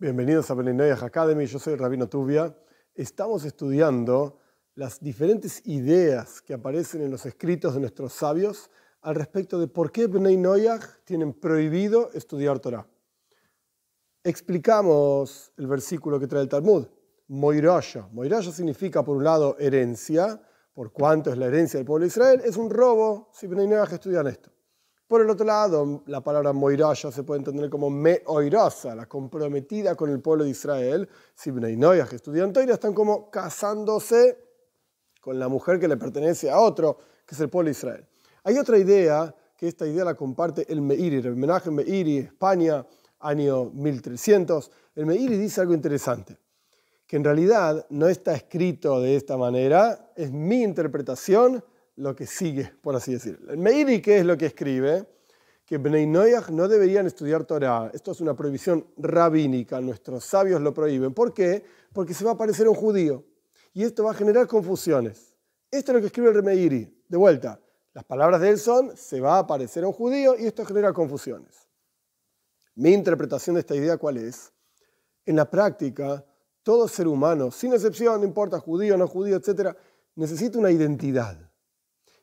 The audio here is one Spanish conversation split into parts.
Bienvenidos a Beninoyah Academy, yo soy Rabino Tubia. Estamos estudiando las diferentes ideas que aparecen en los escritos de nuestros sabios al respecto de por qué Bnei Noyah tienen prohibido estudiar Torah. Explicamos el versículo que trae el Talmud, Moiraya. Moiraya significa, por un lado, herencia, por cuánto es la herencia del pueblo de Israel, es un robo si Bnei Noyah estudian esto. Por el otro lado, la palabra moiraya se puede entender como me oirosa, la comprometida con el pueblo de Israel. Si Bnei que estudian Torah, están como casándose con la mujer que le pertenece a otro, que es el pueblo de Israel. Hay otra idea, que esta idea la comparte el Meiri, el Menachem Meiri, España, año 1300. El Meiri dice algo interesante, que en realidad no está escrito de esta manera, es mi interpretación lo que sigue, por así decirlo. El Meiri, ¿qué es lo que escribe? Que Bnei Noyach no deberían estudiar Torah. Esto es una prohibición rabínica, nuestros sabios lo prohíben. ¿Por qué? Porque se va a parecer un judío. Y esto va a generar confusiones. Esto es lo que escribe el Meiri. De vuelta, las palabras de él son, se va a parecer un judío y esto genera confusiones. Mi interpretación de esta idea, ¿cuál es? En la práctica, todo ser humano, sin excepción, no importa judío, no judío, etc., necesita una identidad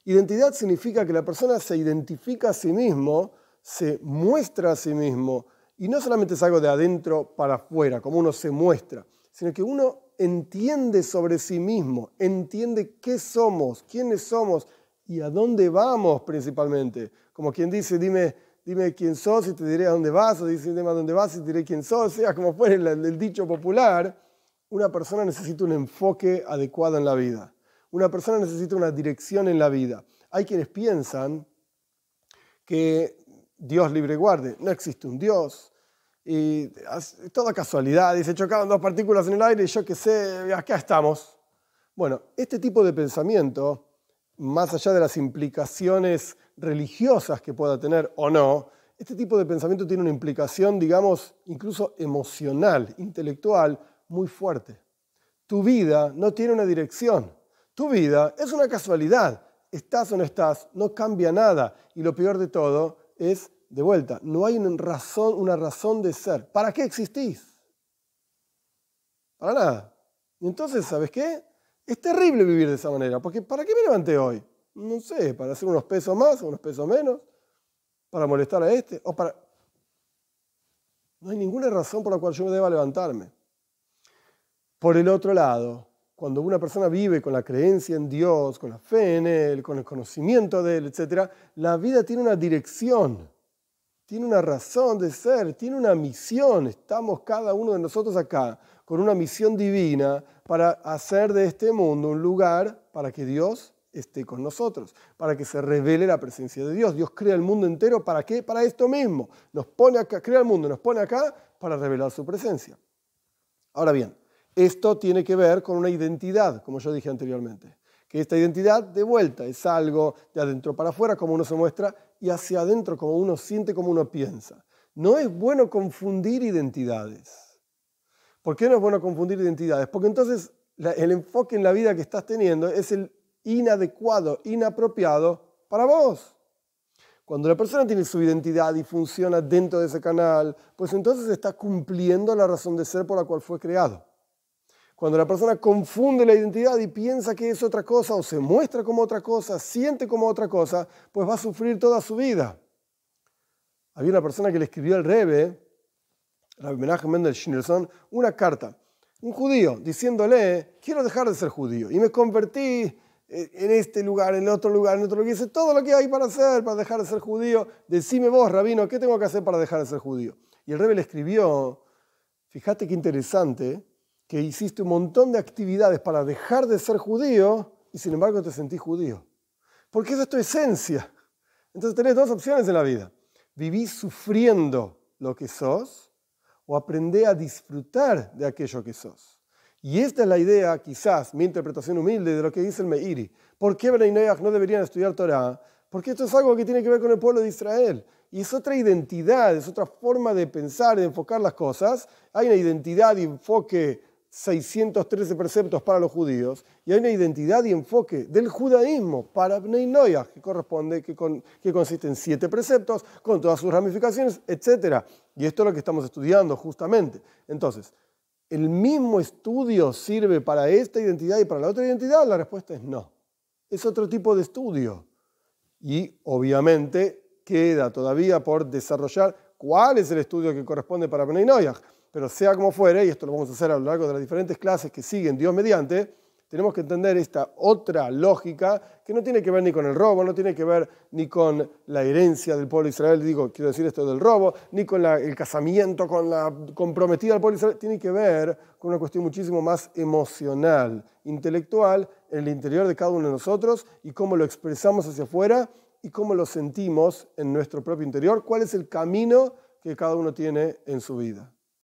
Identidad significa que la persona se identifica a sí mismo, se muestra a sí mismo, y no solamente es algo de adentro para afuera, como uno se muestra, sino que uno entiende sobre sí mismo, entiende qué somos, quiénes somos y a dónde vamos principalmente. Como quien dice, dime, dime quién sos y te diré a dónde vas, o dice, dime a dónde vas y te diré quién sos, sea como fuera el dicho popular, una persona necesita un enfoque adecuado en la vida una persona necesita una dirección en la vida. Hay quienes piensan que Dios libre guarde, no existe un Dios. Y toda casualidad, dice, chocaban dos partículas en el aire y yo qué sé, acá estamos. Bueno, este tipo de pensamiento, más allá de las implicaciones religiosas que pueda tener o no, este tipo de pensamiento tiene una implicación, digamos, incluso emocional, intelectual, muy fuerte. Tu vida no tiene una dirección. Tu vida es una casualidad. Estás o no estás, no cambia nada. Y lo peor de todo es, de vuelta, no hay una razón, una razón de ser. ¿Para qué existís? Para nada. Y entonces, ¿sabes qué? Es terrible vivir de esa manera, porque ¿para qué me levanté hoy? No sé, para hacer unos pesos más o unos pesos menos, para molestar a este, o para... No hay ninguna razón por la cual yo me deba levantarme. Por el otro lado, cuando una persona vive con la creencia en Dios, con la fe en Él, con el conocimiento de Él, etc., la vida tiene una dirección, tiene una razón de ser, tiene una misión. Estamos cada uno de nosotros acá con una misión divina para hacer de este mundo un lugar para que Dios esté con nosotros, para que se revele la presencia de Dios. Dios crea el mundo entero, ¿para qué? Para esto mismo. Nos pone acá, crea el mundo, nos pone acá para revelar su presencia. Ahora bien, esto tiene que ver con una identidad, como yo dije anteriormente. Que esta identidad, de vuelta, es algo de adentro para afuera, como uno se muestra, y hacia adentro, como uno siente, como uno piensa. No es bueno confundir identidades. ¿Por qué no es bueno confundir identidades? Porque entonces el enfoque en la vida que estás teniendo es el inadecuado, inapropiado para vos. Cuando la persona tiene su identidad y funciona dentro de ese canal, pues entonces está cumpliendo la razón de ser por la cual fue creado. Cuando la persona confunde la identidad y piensa que es otra cosa o se muestra como otra cosa, siente como otra cosa, pues va a sufrir toda su vida. Había una persona que le escribió al Rebe, Rabbi Menachem Mendel Schneerson, una carta, un judío, diciéndole, quiero dejar de ser judío y me convertí eh, en este lugar, en otro lugar, en otro lugar. Dice, todo lo que hay para hacer para dejar de ser judío, decime vos, rabino, ¿qué tengo que hacer para dejar de ser judío? Y el Rebe le escribió, fíjate qué interesante, que hiciste un montón de actividades para dejar de ser judío y sin embargo te sentís judío. Porque esa es tu esencia. Entonces tenés dos opciones en la vida. Vivís sufriendo lo que sos o aprendé a disfrutar de aquello que sos. Y esta es la idea, quizás, mi interpretación humilde de lo que dice el Meiri. ¿Por qué Bnei no deberían estudiar Torah? Porque esto es algo que tiene que ver con el pueblo de Israel. Y es otra identidad, es otra forma de pensar, de enfocar las cosas. Hay una identidad y enfoque 613 preceptos para los judíos y hay una identidad y enfoque del judaísmo para Bnei que corresponde, que, que consiste en siete preceptos con todas sus ramificaciones, etc. Y esto es lo que estamos estudiando justamente. Entonces, ¿el mismo estudio sirve para esta identidad y para la otra identidad? La respuesta es no. Es otro tipo de estudio. Y obviamente queda todavía por desarrollar cuál es el estudio que corresponde para Bnei pero sea como fuere, y esto lo vamos a hacer a lo largo de las diferentes clases que siguen Dios mediante, tenemos que entender esta otra lógica que no tiene que ver ni con el robo, no tiene que ver ni con la herencia del pueblo de Israel, digo, quiero decir esto del robo, ni con el casamiento con la comprometida del pueblo de Israel, tiene que ver con una cuestión muchísimo más emocional, intelectual, en el interior de cada uno de nosotros y cómo lo expresamos hacia afuera y cómo lo sentimos en nuestro propio interior, cuál es el camino que cada uno tiene en su vida.